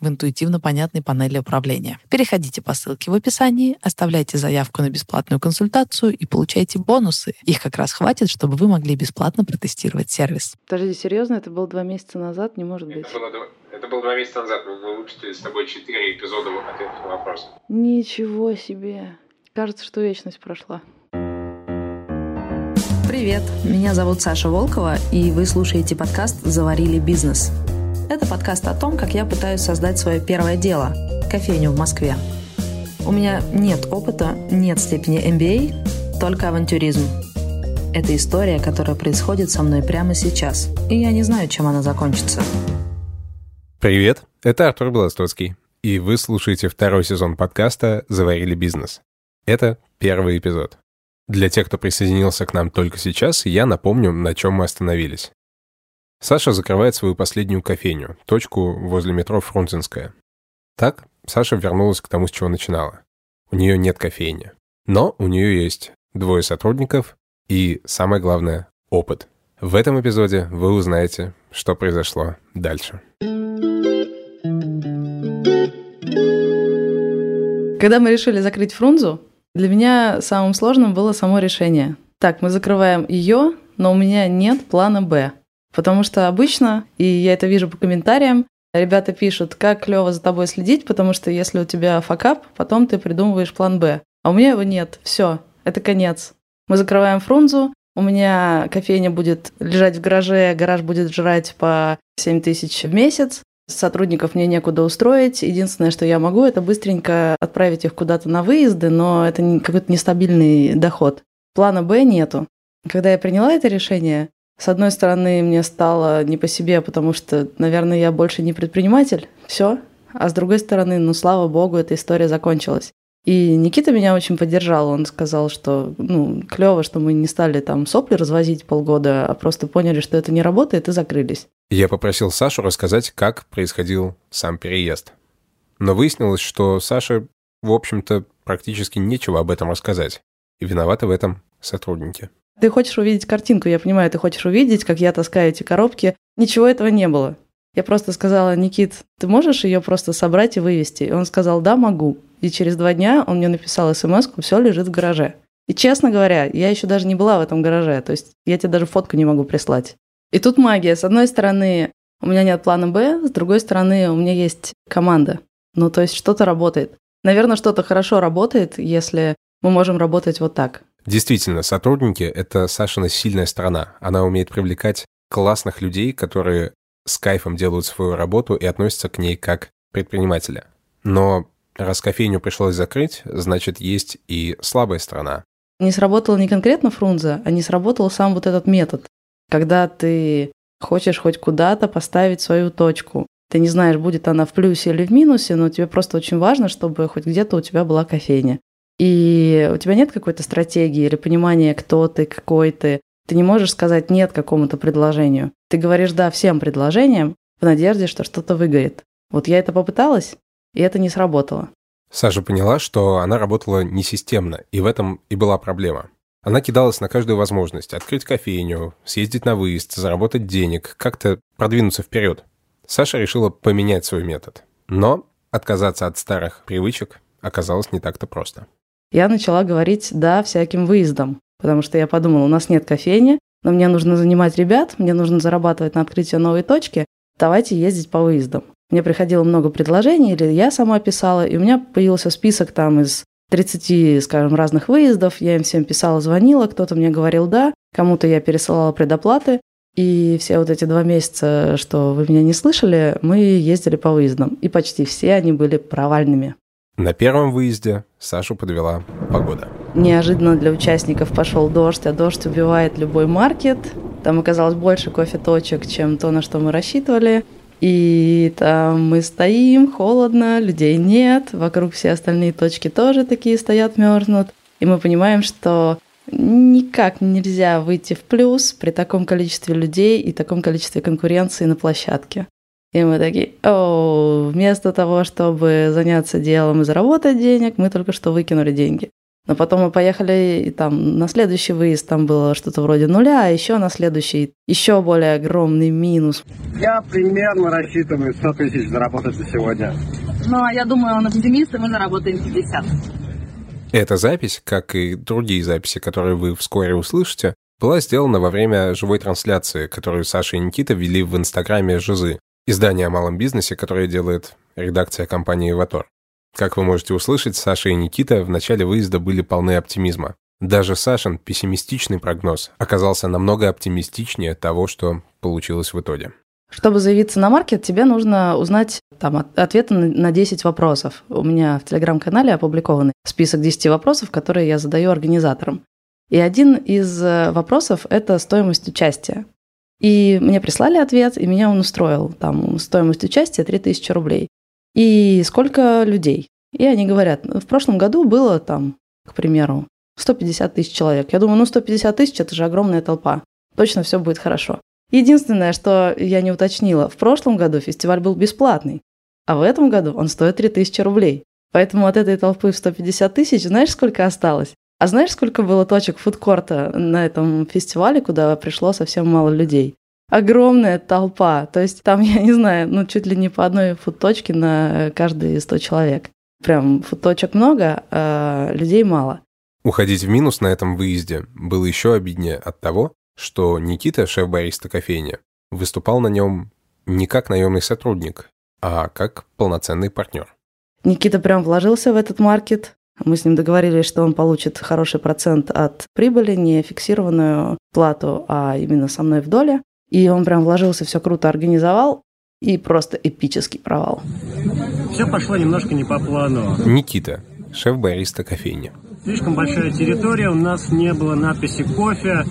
в интуитивно понятной панели управления. Переходите по ссылке в описании, оставляйте заявку на бесплатную консультацию и получайте бонусы. Их как раз хватит, чтобы вы могли бесплатно протестировать сервис. Подожди, серьезно? Это было два месяца назад? Не может быть. Это было, это было два месяца назад. Мы выпустили с тобой четыре эпизода ответов на вопросы. Ничего себе. Кажется, что вечность прошла. Привет, меня зовут Саша Волкова, и вы слушаете подкаст «Заварили бизнес». Это подкаст о том, как я пытаюсь создать свое первое дело – кофейню в Москве. У меня нет опыта, нет степени MBA, только авантюризм. Это история, которая происходит со мной прямо сейчас, и я не знаю, чем она закончится. Привет, это Артур Белостоцкий, и вы слушаете второй сезон подкаста «Заварили бизнес». Это первый эпизод. Для тех, кто присоединился к нам только сейчас, я напомню, на чем мы остановились. Саша закрывает свою последнюю кофейню, точку возле метро Фрунзенская. Так Саша вернулась к тому, с чего начинала. У нее нет кофейни. Но у нее есть двое сотрудников и, самое главное, опыт. В этом эпизоде вы узнаете, что произошло дальше. Когда мы решили закрыть Фрунзу, для меня самым сложным было само решение. Так, мы закрываем ее, но у меня нет плана «Б». Потому что обычно, и я это вижу по комментариям, ребята пишут, как клево за тобой следить, потому что если у тебя факап, потом ты придумываешь план Б. А у меня его нет. Все, это конец. Мы закрываем фрунзу, у меня кофейня будет лежать в гараже, гараж будет жрать по 7 тысяч в месяц, сотрудников мне некуда устроить. Единственное, что я могу, это быстренько отправить их куда-то на выезды, но это какой-то нестабильный доход. Плана Б нету. Когда я приняла это решение, с одной стороны, мне стало не по себе, потому что, наверное, я больше не предприниматель, все. А с другой стороны, ну, слава богу, эта история закончилась. И Никита меня очень поддержал. Он сказал, что ну, клево, что мы не стали там сопли развозить полгода, а просто поняли, что это не работает, и закрылись. Я попросил Сашу рассказать, как происходил сам переезд. Но выяснилось, что Саше, в общем-то, практически нечего об этом рассказать. И виноваты в этом сотрудники. Ты хочешь увидеть картинку, я понимаю, ты хочешь увидеть, как я таскаю эти коробки. Ничего этого не было. Я просто сказала, Никит, ты можешь ее просто собрать и вывести? И он сказал, да, могу. И через два дня он мне написал смс все лежит в гараже. И честно говоря, я еще даже не была в этом гараже, то есть я тебе даже фотку не могу прислать. И тут магия. С одной стороны, у меня нет плана Б, с другой стороны, у меня есть команда. Ну, то есть что-то работает. Наверное, что-то хорошо работает, если мы можем работать вот так. Действительно, сотрудники — это Сашина сильная сторона. Она умеет привлекать классных людей, которые с кайфом делают свою работу и относятся к ней как предпринимателя. Но раз кофейню пришлось закрыть, значит, есть и слабая сторона. Не сработала не конкретно Фрунзе, а не сработал сам вот этот метод. Когда ты хочешь хоть куда-то поставить свою точку. Ты не знаешь, будет она в плюсе или в минусе, но тебе просто очень важно, чтобы хоть где-то у тебя была кофейня. И у тебя нет какой-то стратегии или понимания, кто ты, какой ты. Ты не можешь сказать «нет» какому-то предложению. Ты говоришь «да» всем предложениям в надежде, что что-то выгорит. Вот я это попыталась, и это не сработало. Саша поняла, что она работала несистемно, и в этом и была проблема. Она кидалась на каждую возможность – открыть кофейню, съездить на выезд, заработать денег, как-то продвинуться вперед. Саша решила поменять свой метод. Но отказаться от старых привычек оказалось не так-то просто я начала говорить «да» всяким выездам, потому что я подумала, у нас нет кофейни, но мне нужно занимать ребят, мне нужно зарабатывать на открытие новой точки, давайте ездить по выездам. Мне приходило много предложений, или я сама писала, и у меня появился список там из 30, скажем, разных выездов, я им всем писала, звонила, кто-то мне говорил «да», кому-то я пересылала предоплаты, И все вот эти два месяца, что вы меня не слышали, мы ездили по выездам. И почти все они были провальными. На первом выезде Сашу подвела погода. Неожиданно для участников пошел дождь, а дождь убивает любой маркет. Там оказалось больше кофе-точек, чем то, на что мы рассчитывали. И там мы стоим, холодно, людей нет, вокруг все остальные точки тоже такие стоят, мерзнут. И мы понимаем, что никак нельзя выйти в плюс при таком количестве людей и таком количестве конкуренции на площадке. И мы такие, о, вместо того, чтобы заняться делом и заработать денег, мы только что выкинули деньги. Но потом мы поехали, и там на следующий выезд там было что-то вроде нуля, а еще на следующий еще более огромный минус. Я примерно рассчитываю 100 тысяч заработать за сегодня. Ну, а я думаю, он оптимист, и мы заработаем 50. Эта запись, как и другие записи, которые вы вскоре услышите, была сделана во время живой трансляции, которую Саша и Никита вели в инстаграме Жизы, издание о малом бизнесе, которое делает редакция компании «Ватор». Как вы можете услышать, Саша и Никита в начале выезда были полны оптимизма. Даже Сашин пессимистичный прогноз оказался намного оптимистичнее того, что получилось в итоге. Чтобы заявиться на маркет, тебе нужно узнать там, ответы на 10 вопросов. У меня в телеграм-канале опубликованы список 10 вопросов, которые я задаю организаторам. И один из э, вопросов – это стоимость участия. И мне прислали ответ, и меня он устроил. Там стоимость участия 3000 рублей. И сколько людей? И они говорят, в прошлом году было там, к примеру, 150 тысяч человек. Я думаю, ну 150 тысяч – это же огромная толпа. Точно все будет хорошо. Единственное, что я не уточнила, в прошлом году фестиваль был бесплатный, а в этом году он стоит 3000 рублей. Поэтому от этой толпы в 150 тысяч знаешь, сколько осталось? А знаешь, сколько было точек фудкорта на этом фестивале, куда пришло совсем мало людей? Огромная толпа. То есть там, я не знаю, ну чуть ли не по одной фудточке на каждые 100 человек. Прям фудточек много, а людей мало. Уходить в минус на этом выезде было еще обиднее от того, что Никита, шеф-бариста кофейни, выступал на нем не как наемный сотрудник, а как полноценный партнер. Никита прям вложился в этот маркет. Мы с ним договорились, что он получит хороший процент от прибыли, не фиксированную плату, а именно со мной в доле. И он прям вложился, все круто организовал, и просто эпический провал. Все пошло немножко не по плану. Никита, шеф-бариста кофейни. Слишком большая территория, у нас не было надписи кофе,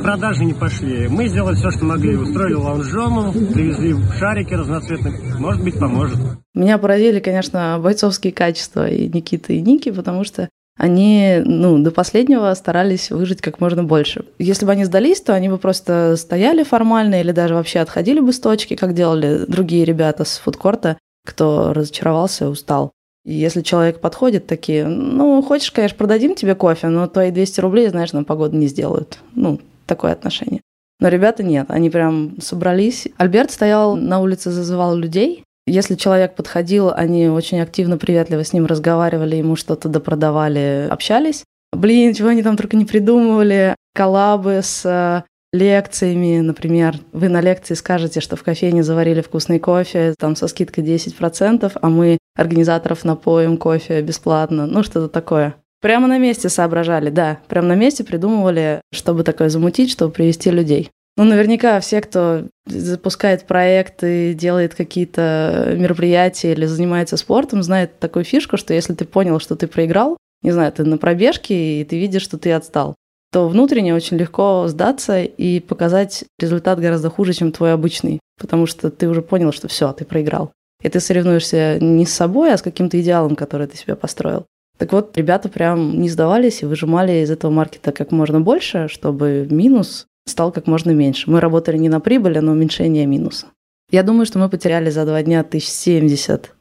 продажи не пошли. Мы сделали все, что могли. Устроили лаунжому, привезли шарики разноцветные. Может быть, поможет. Меня поразили, конечно, бойцовские качества и Никиты, и Ники, потому что они ну, до последнего старались выжить как можно больше. Если бы они сдались, то они бы просто стояли формально или даже вообще отходили бы с точки, как делали другие ребята с фудкорта, кто разочаровался, устал. И если человек подходит, такие, ну, хочешь, конечно, продадим тебе кофе, но твои 200 рублей, знаешь, на погоду не сделают. Ну, такое отношение. Но ребята нет, они прям собрались. Альберт стоял на улице, зазывал людей. Если человек подходил, они очень активно, приветливо с ним разговаривали, ему что-то допродавали, общались. Блин, чего они там только не придумывали. Коллабы с лекциями, например, вы на лекции скажете, что в кофейне заварили вкусный кофе, там со скидкой 10%, а мы организаторов напоим кофе бесплатно, ну что-то такое. Прямо на месте соображали, да, прямо на месте придумывали, чтобы такое замутить, чтобы привести людей. Ну, наверняка все, кто запускает проекты, делает какие-то мероприятия или занимается спортом, знает такую фишку, что если ты понял, что ты проиграл, не знаю, ты на пробежке, и ты видишь, что ты отстал, то внутренне очень легко сдаться и показать результат гораздо хуже, чем твой обычный, потому что ты уже понял, что все, ты проиграл. И ты соревнуешься не с собой, а с каким-то идеалом, который ты себе построил. Так вот, ребята прям не сдавались и выжимали из этого маркета как можно больше, чтобы минус стал как можно меньше. Мы работали не на прибыль, а на уменьшение минуса. Я думаю, что мы потеряли за два дня 1070.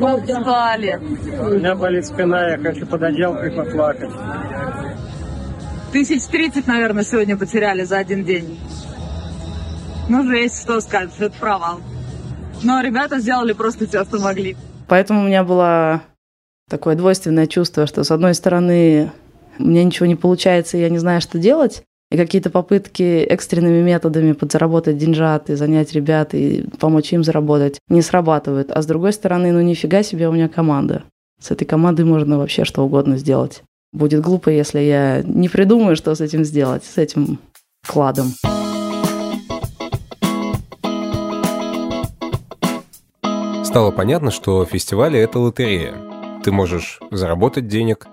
Устали. У меня болит спина, я хочу под отделкой поплакать. Тысяч тридцать, наверное, сегодня потеряли за один день. Ну, жесть, что скажешь, это провал. Но ребята сделали просто все, что могли. Поэтому у меня было такое двойственное чувство, что с одной стороны у меня ничего не получается, я не знаю, что делать, и какие-то попытки экстренными методами подзаработать деньжат и занять ребят и помочь им заработать не срабатывают. А с другой стороны, ну нифига себе у меня команда. С этой командой можно вообще что угодно сделать. Будет глупо, если я не придумаю, что с этим сделать, с этим вкладом. Стало понятно, что фестивали — это лотерея. Ты можешь заработать денег,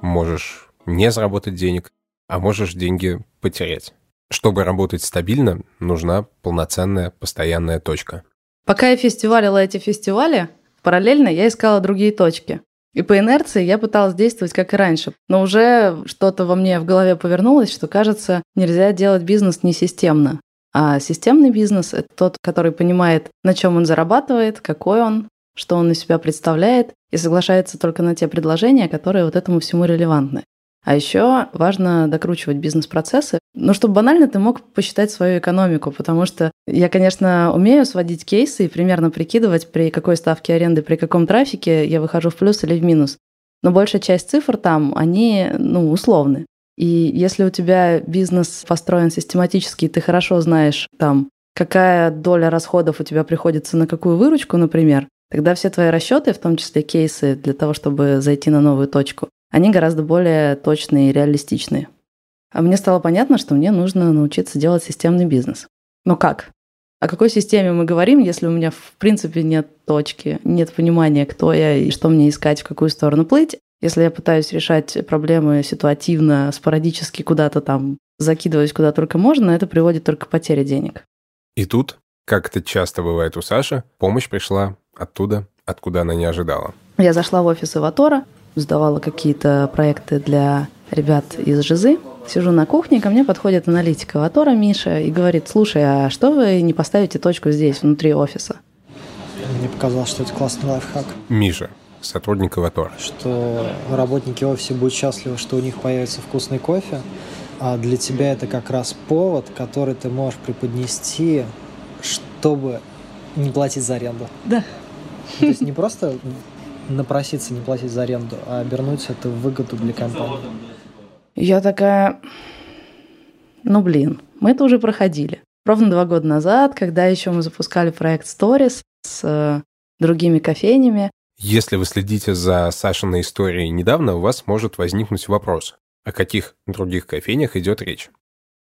можешь не заработать денег, а можешь деньги потерять. Чтобы работать стабильно, нужна полноценная постоянная точка. Пока я фестивалила эти фестивали, параллельно я искала другие точки. И по инерции я пыталась действовать как и раньше. Но уже что-то во мне в голове повернулось, что, кажется, нельзя делать бизнес несистемно. А системный бизнес – это тот, который понимает, на чем он зарабатывает, какой он, что он из себя представляет, и соглашается только на те предложения, которые вот этому всему релевантны. А еще важно докручивать бизнес-процессы. Ну, чтобы банально ты мог посчитать свою экономику, потому что я, конечно, умею сводить кейсы и примерно прикидывать, при какой ставке аренды, при каком трафике я выхожу в плюс или в минус. Но большая часть цифр там, они, ну, условны. И если у тебя бизнес построен систематически, ты хорошо знаешь там, какая доля расходов у тебя приходится на какую выручку, например, тогда все твои расчеты, в том числе кейсы для того, чтобы зайти на новую точку, они гораздо более точные и реалистичные. А мне стало понятно, что мне нужно научиться делать системный бизнес. Но как? О какой системе мы говорим, если у меня в принципе нет точки, нет понимания, кто я и что мне искать, в какую сторону плыть? Если я пытаюсь решать проблемы ситуативно, спорадически куда-то там, закидываясь куда только можно, это приводит только к потере денег. И тут, как это часто бывает у Саши, помощь пришла оттуда, откуда она не ожидала. Я зашла в офис Иватора, сдавала какие-то проекты для ребят из Жизы. Сижу на кухне, ко мне подходит аналитик Аватора Миша и говорит, слушай, а что вы не поставите точку здесь, внутри офиса? Мне показалось, что это классный лайфхак. Миша, сотрудник Аватора. Что работники офиса будут счастливы, что у них появится вкусный кофе, а для тебя это как раз повод, который ты можешь преподнести, чтобы не платить за аренду. Да. То есть не просто напроситься не платить за аренду, а обернуть это в выгоду для компании. Я такая, ну блин, мы это уже проходили. Ровно два года назад, когда еще мы запускали проект Stories с э, другими кофейнями. Если вы следите за Сашиной историей недавно, у вас может возникнуть вопрос, о каких других кофейнях идет речь.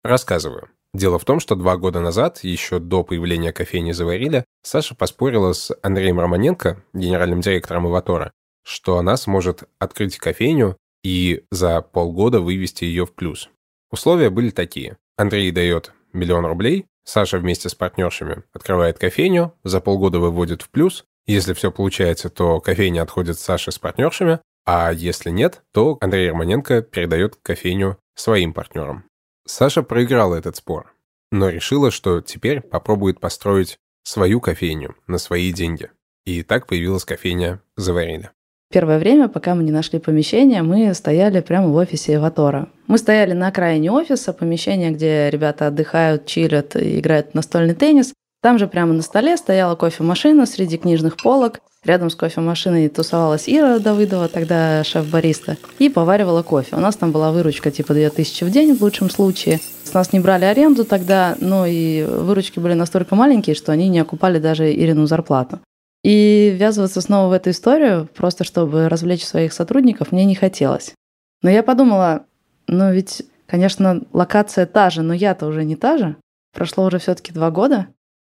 Рассказываю. Дело в том, что два года назад, еще до появления кофейни «Заварили», Саша поспорила с Андреем Романенко, генеральным директором «Иватора», что она сможет открыть кофейню и за полгода вывести ее в плюс. Условия были такие. Андрей дает миллион рублей, Саша вместе с партнершами открывает кофейню, за полгода выводит в плюс. Если все получается, то кофейня отходит Саше с партнершами, а если нет, то Андрей Романенко передает кофейню своим партнерам. Саша проиграла этот спор, но решила, что теперь попробует построить свою кофейню на свои деньги. И так появилась кофейня «Заварили». Первое время, пока мы не нашли помещение, мы стояли прямо в офисе Эватора. Мы стояли на окраине офиса, помещение, где ребята отдыхают, чилят и играют в настольный теннис. Там же прямо на столе стояла кофемашина среди книжных полок. Рядом с кофемашиной тусовалась Ира Давыдова, тогда шеф-бариста, и поваривала кофе. У нас там была выручка типа 2000 в день в лучшем случае. С нас не брали аренду тогда, но и выручки были настолько маленькие, что они не окупали даже Ирину зарплату. И ввязываться снова в эту историю, просто чтобы развлечь своих сотрудников, мне не хотелось. Но я подумала, ну ведь, конечно, локация та же, но я-то уже не та же. Прошло уже все-таки два года,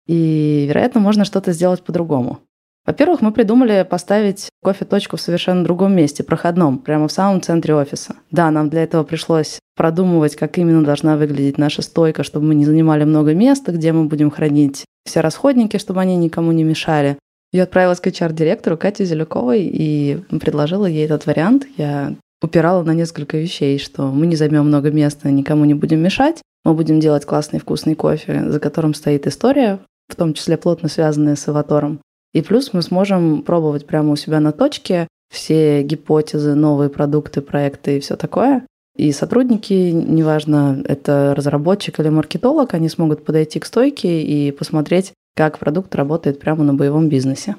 и, вероятно, можно что-то сделать по-другому. Во-первых, мы придумали поставить кофе-точку в совершенно другом месте, проходном, прямо в самом центре офиса. Да, нам для этого пришлось продумывать, как именно должна выглядеть наша стойка, чтобы мы не занимали много места, где мы будем хранить все расходники, чтобы они никому не мешали. Я отправилась к HR-директору Кате Зеляковой и предложила ей этот вариант. Я упирала на несколько вещей, что мы не займем много места, никому не будем мешать, мы будем делать классный вкусный кофе, за которым стоит история, в том числе плотно связанная с аватором. И плюс мы сможем пробовать прямо у себя на точке все гипотезы, новые продукты, проекты и все такое. И сотрудники, неважно, это разработчик или маркетолог, они смогут подойти к стойке и посмотреть, как продукт работает прямо на боевом бизнесе.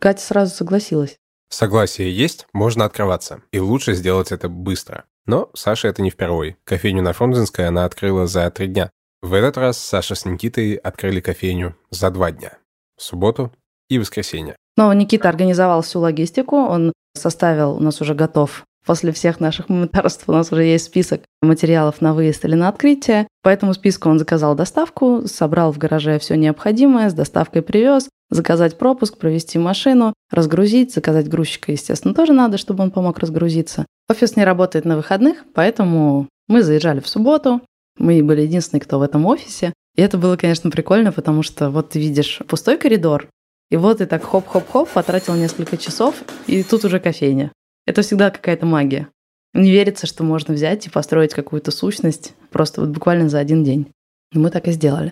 Катя сразу согласилась. Согласие есть, можно открываться. И лучше сделать это быстро. Но Саша это не впервой. Кофейню на Фрунзенской она открыла за три дня. В этот раз Саша с Никитой открыли кофейню за два дня. В субботу и воскресенье. Но Никита организовал всю логистику, он составил, у нас уже готов После всех наших мементарств у нас уже есть список материалов на выезд или на открытие. По этому списку он заказал доставку, собрал в гараже все необходимое, с доставкой привез, заказать пропуск, провести машину, разгрузить, заказать грузчика, естественно, тоже надо, чтобы он помог разгрузиться. Офис не работает на выходных, поэтому мы заезжали в субботу, мы были единственные, кто в этом офисе. И это было, конечно, прикольно, потому что вот ты видишь пустой коридор, и вот ты так хоп-хоп-хоп потратил несколько часов, и тут уже кофейня. Это всегда какая-то магия. Не верится, что можно взять и построить какую-то сущность просто вот буквально за один день. И мы так и сделали.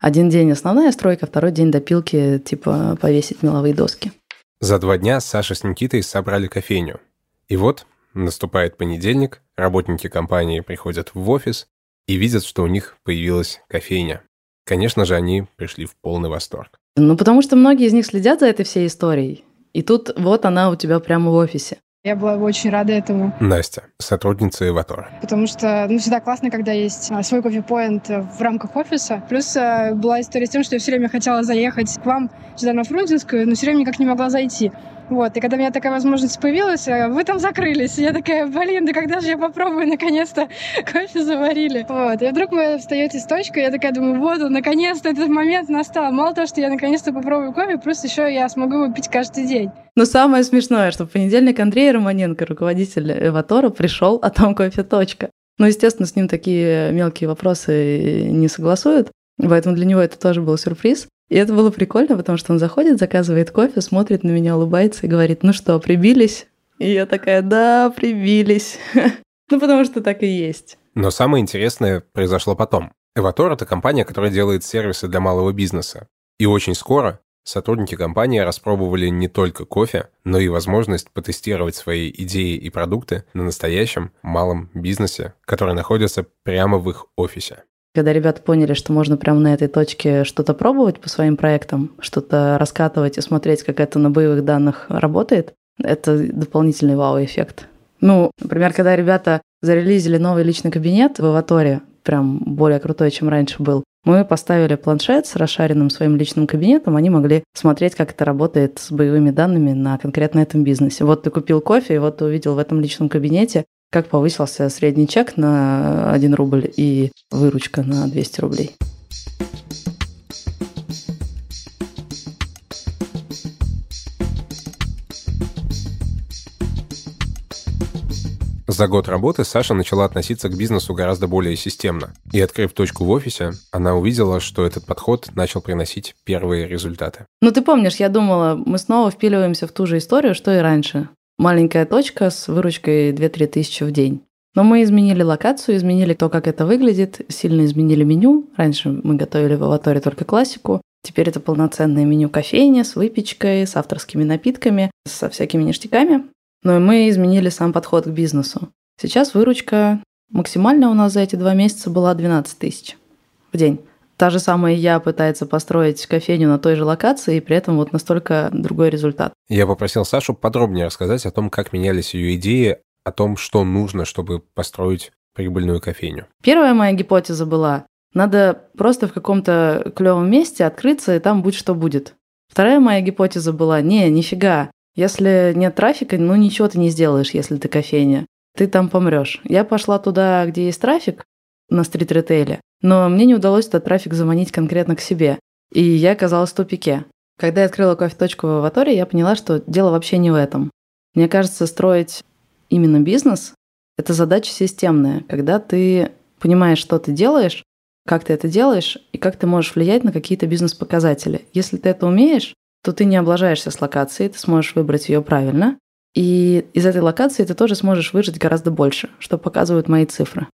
Один день основная стройка, второй день допилки, типа повесить меловые доски. За два дня Саша с Никитой собрали кофейню. И вот наступает понедельник, работники компании приходят в офис и видят, что у них появилась кофейня. Конечно же, они пришли в полный восторг. Ну, потому что многие из них следят за этой всей историей. И тут вот она у тебя прямо в офисе. Я была очень рада этому. Настя, сотрудница Эватора. Потому что ну, всегда классно, когда есть а, свой кофе-поинт в рамках офиса. Плюс а, была история с тем, что я все время хотела заехать к вам сюда на Фрунзенскую, но все время никак не могла зайти. Вот, и когда у меня такая возможность появилась, э, вы там закрылись. Я такая, блин, да когда же я попробую наконец-то кофе заварили. Вот, и вдруг вы встаете с точкой, я такая думаю, вот он, наконец-то этот момент настал. Мало того, что я наконец-то попробую кофе, плюс еще я смогу его пить каждый день. Но самое смешное, что в понедельник Андрей Романенко, руководитель Эватора, пришел, а там кофе точка. Ну, естественно, с ним такие мелкие вопросы не согласуют, поэтому для него это тоже был сюрприз. И это было прикольно, потому что он заходит, заказывает кофе, смотрит на меня, улыбается и говорит, ну что, прибились? И я такая, да, прибились. Ну, потому что так и есть. Но самое интересное произошло потом. Эватор — это компания, которая делает сервисы для малого бизнеса. И очень скоро сотрудники компании распробовали не только кофе, но и возможность потестировать свои идеи и продукты на настоящем малом бизнесе, который находится прямо в их офисе. Когда ребята поняли, что можно прямо на этой точке что-то пробовать по своим проектам, что-то раскатывать и смотреть, как это на боевых данных работает, это дополнительный вау-эффект. Ну, например, когда ребята зарелизили новый личный кабинет в Аваторе, прям более крутой, чем раньше был, мы поставили планшет с расшаренным своим личным кабинетом, они могли смотреть, как это работает с боевыми данными на конкретно этом бизнесе. Вот ты купил кофе, и вот ты увидел в этом личном кабинете как повысился средний чек на 1 рубль и выручка на 200 рублей. За год работы Саша начала относиться к бизнесу гораздо более системно. И открыв точку в офисе, она увидела, что этот подход начал приносить первые результаты. Ну ты помнишь, я думала, мы снова впиливаемся в ту же историю, что и раньше маленькая точка с выручкой 2-3 тысячи в день. Но мы изменили локацию, изменили то, как это выглядит, сильно изменили меню. Раньше мы готовили в аваторе только классику. Теперь это полноценное меню кофейни с выпечкой, с авторскими напитками, со всякими ништяками. Но мы изменили сам подход к бизнесу. Сейчас выручка максимально у нас за эти два месяца была 12 тысяч в день. Та же самая я пытается построить кофейню на той же локации, и при этом вот настолько другой результат. Я попросил Сашу подробнее рассказать о том, как менялись ее идеи, о том, что нужно, чтобы построить прибыльную кофейню. Первая моя гипотеза была, надо просто в каком-то клевом месте открыться, и там будь что будет. Вторая моя гипотеза была, не, нифига, если нет трафика, ну ничего ты не сделаешь, если ты кофейня. Ты там помрешь. Я пошла туда, где есть трафик, на стрит-ритейле, но мне не удалось этот трафик заманить конкретно к себе. И я оказалась в тупике. Когда я открыла кофе-точку в Аваторе, я поняла, что дело вообще не в этом. Мне кажется, строить именно бизнес – это задача системная, когда ты понимаешь, что ты делаешь, как ты это делаешь и как ты можешь влиять на какие-то бизнес-показатели. Если ты это умеешь, то ты не облажаешься с локацией, ты сможешь выбрать ее правильно, и из этой локации ты тоже сможешь выжить гораздо больше, что показывают мои цифры.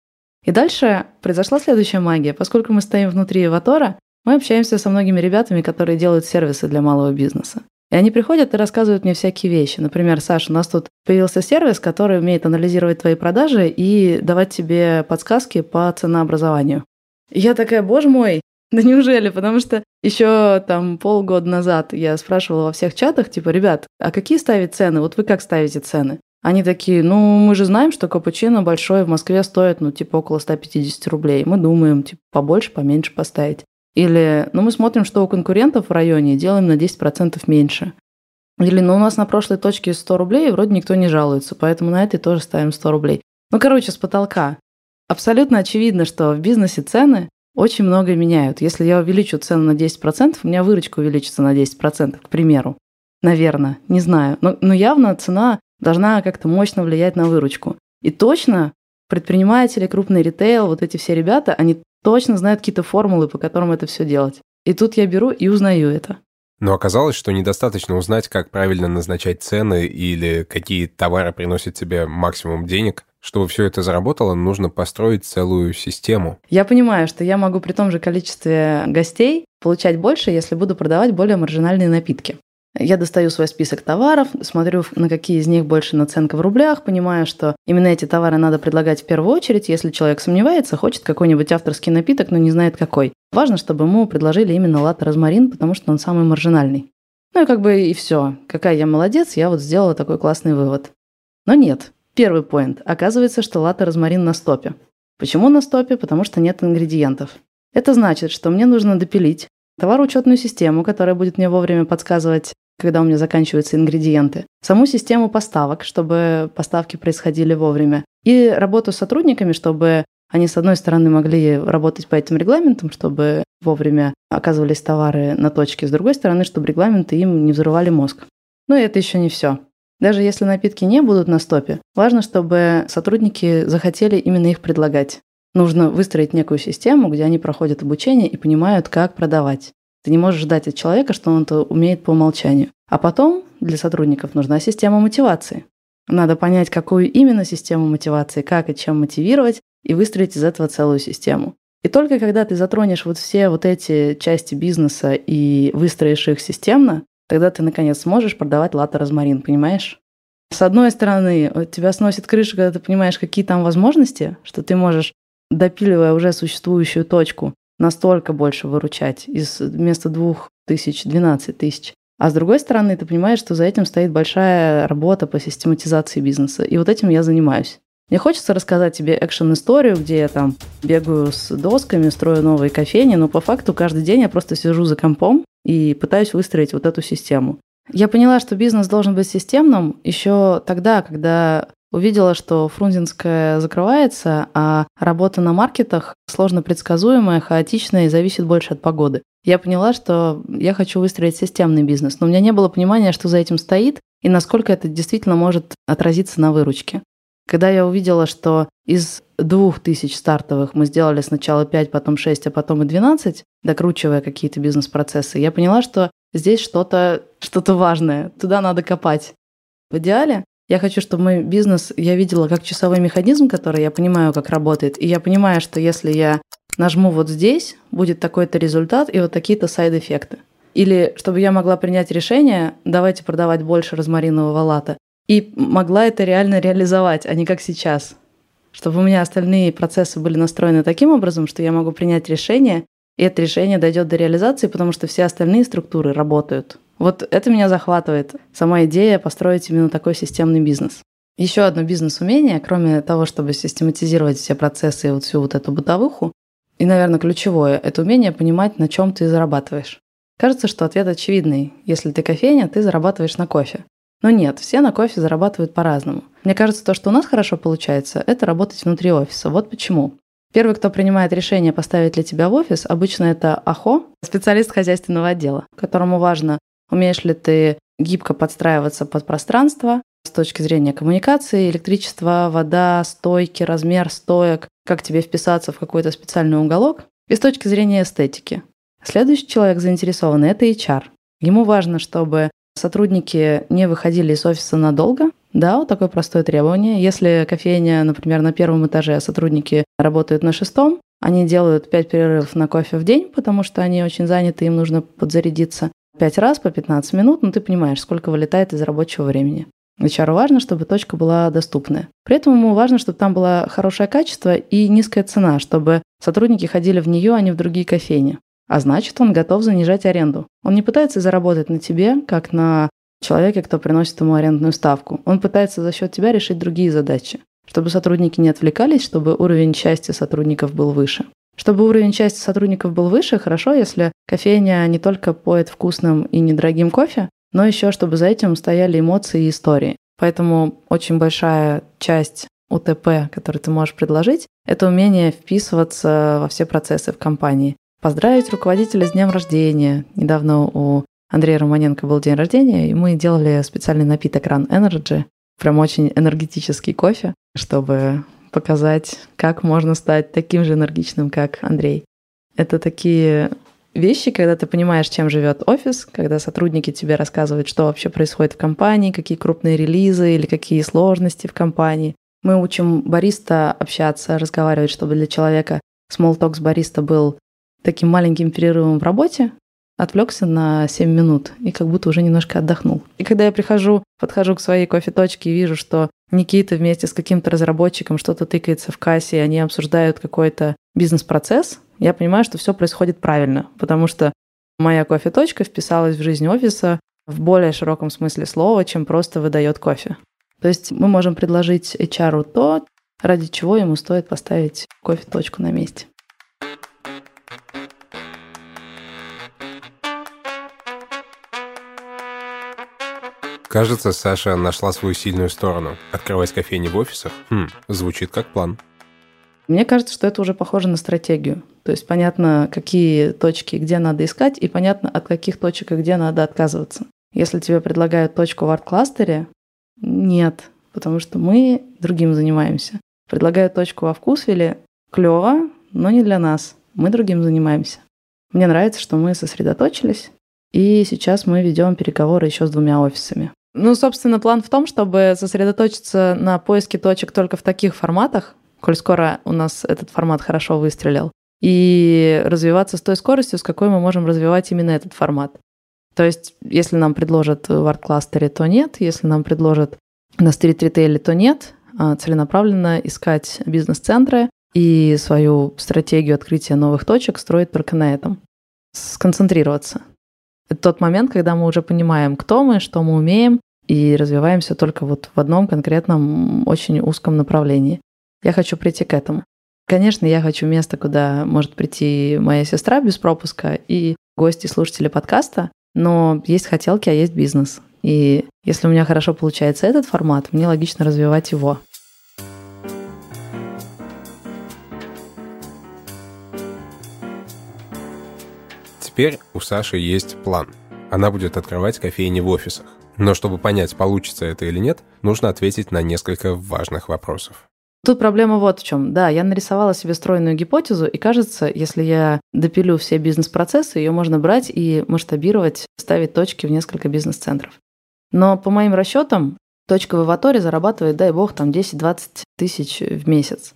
И дальше произошла следующая магия. Поскольку мы стоим внутри Эватора, мы общаемся со многими ребятами, которые делают сервисы для малого бизнеса. И они приходят и рассказывают мне всякие вещи. Например, Саша, у нас тут появился сервис, который умеет анализировать твои продажи и давать тебе подсказки по ценообразованию. И я такая, боже мой, да неужели? Потому что еще там полгода назад я спрашивала во всех чатах, типа, ребят, а какие ставить цены? Вот вы как ставите цены? Они такие, ну, мы же знаем, что капучино большой в Москве стоит, ну, типа, около 150 рублей. Мы думаем, типа, побольше, поменьше поставить. Или, ну, мы смотрим, что у конкурентов в районе, делаем на 10% меньше. Или, ну, у нас на прошлой точке 100 рублей, и вроде никто не жалуется, поэтому на этой тоже ставим 100 рублей. Ну, короче, с потолка. Абсолютно очевидно, что в бизнесе цены очень многое меняют. Если я увеличу цену на 10%, у меня выручка увеличится на 10%, к примеру. Наверное, не знаю. Но, но явно цена должна как-то мощно влиять на выручку. И точно предприниматели, крупный ритейл, вот эти все ребята, они точно знают какие-то формулы, по которым это все делать. И тут я беру и узнаю это. Но оказалось, что недостаточно узнать, как правильно назначать цены или какие товары приносят тебе максимум денег. Чтобы все это заработало, нужно построить целую систему. Я понимаю, что я могу при том же количестве гостей получать больше, если буду продавать более маржинальные напитки. Я достаю свой список товаров, смотрю, на какие из них больше наценка в рублях, понимаю, что именно эти товары надо предлагать в первую очередь, если человек сомневается, хочет какой-нибудь авторский напиток, но не знает какой. Важно, чтобы ему предложили именно латте-розмарин, потому что он самый маржинальный. Ну и как бы и все. Какая я молодец, я вот сделала такой классный вывод. Но нет. Первый поинт. Оказывается, что латте-розмарин на стопе. Почему на стопе? Потому что нет ингредиентов. Это значит, что мне нужно допилить товароучетную систему, которая будет мне вовремя подсказывать, когда у меня заканчиваются ингредиенты, саму систему поставок, чтобы поставки происходили вовремя, и работу с сотрудниками, чтобы они, с одной стороны, могли работать по этим регламентам, чтобы вовремя оказывались товары на точке, с другой стороны, чтобы регламенты им не взрывали мозг. Но это еще не все. Даже если напитки не будут на стопе, важно, чтобы сотрудники захотели именно их предлагать. Нужно выстроить некую систему, где они проходят обучение и понимают, как продавать. Ты не можешь ждать от человека, что он это умеет по умолчанию. А потом для сотрудников нужна система мотивации. Надо понять, какую именно систему мотивации, как и чем мотивировать, и выстроить из этого целую систему. И только когда ты затронешь вот все вот эти части бизнеса и выстроишь их системно, тогда ты наконец сможешь продавать латте-розмарин, понимаешь? С одной стороны, тебя сносит крыша, когда ты понимаешь, какие там возможности, что ты можешь, допиливая уже существующую точку, настолько больше выручать из вместо двух тысяч, 12 тысяч. А с другой стороны, ты понимаешь, что за этим стоит большая работа по систематизации бизнеса. И вот этим я занимаюсь. Мне хочется рассказать тебе экшен-историю, где я там бегаю с досками, строю новые кофейни, но по факту каждый день я просто сижу за компом и пытаюсь выстроить вот эту систему. Я поняла, что бизнес должен быть системным еще тогда, когда увидела, что Фрунзенская закрывается, а работа на маркетах сложно предсказуемая, хаотичная и зависит больше от погоды. Я поняла, что я хочу выстроить системный бизнес, но у меня не было понимания, что за этим стоит и насколько это действительно может отразиться на выручке. Когда я увидела, что из двух тысяч стартовых мы сделали сначала 5, потом 6, а потом и 12, докручивая какие-то бизнес-процессы, я поняла, что здесь что-то что важное, туда надо копать. В идеале я хочу, чтобы мой бизнес я видела как часовой механизм, который я понимаю, как работает. И я понимаю, что если я нажму вот здесь, будет такой-то результат и вот такие-то сайд-эффекты. Или чтобы я могла принять решение, давайте продавать больше розмаринового лата, и могла это реально реализовать, а не как сейчас. Чтобы у меня остальные процессы были настроены таким образом, что я могу принять решение, и это решение дойдет до реализации, потому что все остальные структуры работают. Вот это меня захватывает, сама идея построить именно такой системный бизнес. Еще одно бизнес-умение, кроме того, чтобы систематизировать все процессы и вот всю вот эту бытовуху, и, наверное, ключевое – это умение понимать, на чем ты зарабатываешь. Кажется, что ответ очевидный. Если ты кофейня, ты зарабатываешь на кофе. Но нет, все на кофе зарабатывают по-разному. Мне кажется, то, что у нас хорошо получается, это работать внутри офиса. Вот почему. Первый, кто принимает решение поставить ли тебя в офис, обычно это АХО, специалист хозяйственного отдела, которому важно, умеешь ли ты гибко подстраиваться под пространство с точки зрения коммуникации, электричество, вода, стойки, размер стоек, как тебе вписаться в какой-то специальный уголок, и с точки зрения эстетики. Следующий человек заинтересованный – это HR. Ему важно, чтобы сотрудники не выходили из офиса надолго, да, вот такое простое требование. Если кофейня, например, на первом этаже, а сотрудники работают на шестом, они делают 5 перерывов на кофе в день, потому что они очень заняты, им нужно подзарядиться 5 раз по 15 минут, ну ты понимаешь, сколько вылетает из рабочего времени. HR важно, чтобы точка была доступная. При этом ему важно, чтобы там было хорошее качество и низкая цена, чтобы сотрудники ходили в нее, а не в другие кофейни. А значит, он готов занижать аренду. Он не пытается заработать на тебе, как на человеке, кто приносит ему арендную ставку. Он пытается за счет тебя решить другие задачи, чтобы сотрудники не отвлекались, чтобы уровень счастья сотрудников был выше. Чтобы уровень счастья сотрудников был выше, хорошо, если кофейня не только поет вкусным и недорогим кофе, но еще чтобы за этим стояли эмоции и истории. Поэтому очень большая часть УТП, который ты можешь предложить, это умение вписываться во все процессы в компании. Поздравить руководителя с днем рождения. Недавно у Андрея Романенко был день рождения, и мы делали специальный напиток Run Energy, прям очень энергетический кофе, чтобы показать, как можно стать таким же энергичным, как Андрей. Это такие вещи, когда ты понимаешь, чем живет офис, когда сотрудники тебе рассказывают, что вообще происходит в компании, какие крупные релизы или какие сложности в компании. Мы учим бариста общаться, разговаривать, чтобы для человека small talk с бариста был таким маленьким перерывом в работе, отвлекся на 7 минут и как будто уже немножко отдохнул. И когда я прихожу, подхожу к своей кофе-точке и вижу, что Никита вместе с каким-то разработчиком что-то тыкается в кассе, и они обсуждают какой-то бизнес-процесс, я понимаю, что все происходит правильно, потому что моя кофе-точка вписалась в жизнь офиса в более широком смысле слова, чем просто выдает кофе. То есть мы можем предложить HR то, ради чего ему стоит поставить кофе-точку на месте. Кажется, Саша нашла свою сильную сторону. Открывать кофейни в офисах? Хм, звучит как план. Мне кажется, что это уже похоже на стратегию. То есть понятно, какие точки где надо искать, и понятно, от каких точек и где надо отказываться. Если тебе предлагают точку в арт-кластере, нет, потому что мы другим занимаемся. Предлагают точку во вкусвиле, клево, но не для нас. Мы другим занимаемся. Мне нравится, что мы сосредоточились, и сейчас мы ведем переговоры еще с двумя офисами. Ну, собственно, план в том, чтобы сосредоточиться на поиске точек только в таких форматах, коль скоро у нас этот формат хорошо выстрелил, и развиваться с той скоростью, с какой мы можем развивать именно этот формат. То есть, если нам предложат в арт-кластере, то нет, если нам предложат на стрит-ритейле, то нет, а целенаправленно искать бизнес-центры и свою стратегию открытия новых точек строить только на этом. Сконцентрироваться. Это тот момент, когда мы уже понимаем, кто мы, что мы умеем, и развиваемся только вот в одном конкретном очень узком направлении. Я хочу прийти к этому. Конечно, я хочу место, куда может прийти моя сестра без пропуска и гости, слушатели подкаста, но есть хотелки, а есть бизнес. И если у меня хорошо получается этот формат, мне логично развивать его. Теперь у Саши есть план. Она будет открывать кофейни в офисах. Но чтобы понять, получится это или нет, нужно ответить на несколько важных вопросов. Тут проблема вот в чем. Да, я нарисовала себе стройную гипотезу, и кажется, если я допилю все бизнес-процессы, ее можно брать и масштабировать, ставить точки в несколько бизнес-центров. Но по моим расчетам, точка в Аваторе зарабатывает, дай бог, там 10-20 тысяч в месяц.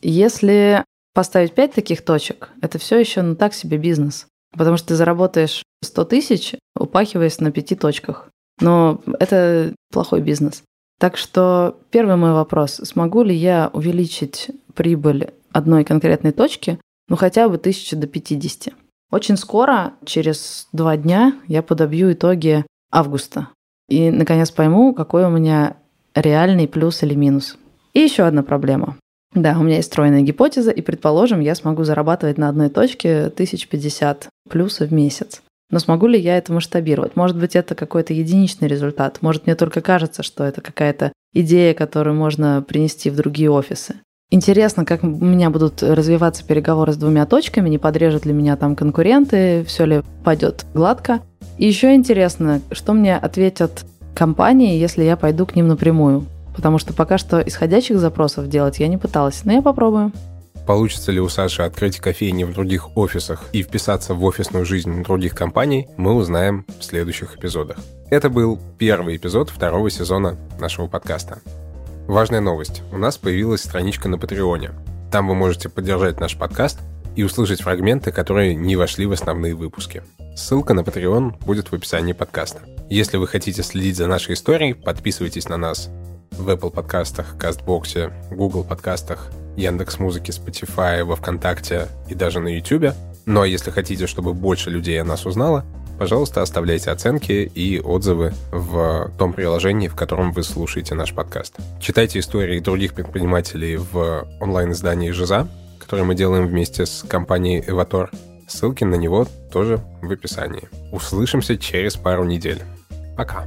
Если поставить 5 таких точек, это все еще ну так себе бизнес. Потому что ты заработаешь 100 тысяч, упахиваясь на пяти точках. Но это плохой бизнес. Так что первый мой вопрос. Смогу ли я увеличить прибыль одной конкретной точки, ну хотя бы тысячи до 50? Очень скоро, через два дня, я подобью итоги августа. И, наконец, пойму, какой у меня реальный плюс или минус. И еще одна проблема. Да, у меня есть стройная гипотеза, и, предположим, я смогу зарабатывать на одной точке 1050 плюса в месяц. Но смогу ли я это масштабировать? Может быть, это какой-то единичный результат. Может, мне только кажется, что это какая-то идея, которую можно принести в другие офисы. Интересно, как у меня будут развиваться переговоры с двумя точками, не подрежут ли меня там конкуренты, все ли пойдет гладко. И еще интересно, что мне ответят компании, если я пойду к ним напрямую. Потому что пока что исходящих запросов делать я не пыталась, но я попробую. Получится ли у Саши открыть кофейни в других офисах и вписаться в офисную жизнь других компаний, мы узнаем в следующих эпизодах. Это был первый эпизод второго сезона нашего подкаста. Важная новость. У нас появилась страничка на Патреоне. Там вы можете поддержать наш подкаст и услышать фрагменты, которые не вошли в основные выпуски. Ссылка на Patreon будет в описании подкаста. Если вы хотите следить за нашей историей, подписывайтесь на нас в Apple подкастах, Кастбоксе, Google подкастах Яндекс Музыки, Spotify, во Вконтакте и даже на YouTube. Ну а если хотите, чтобы больше людей о нас узнало, пожалуйста, оставляйте оценки и отзывы в том приложении, в котором вы слушаете наш подкаст. Читайте истории других предпринимателей в онлайн-издании «Жиза», которое мы делаем вместе с компанией «Эватор». Ссылки на него тоже в описании. Услышимся через пару недель. Пока.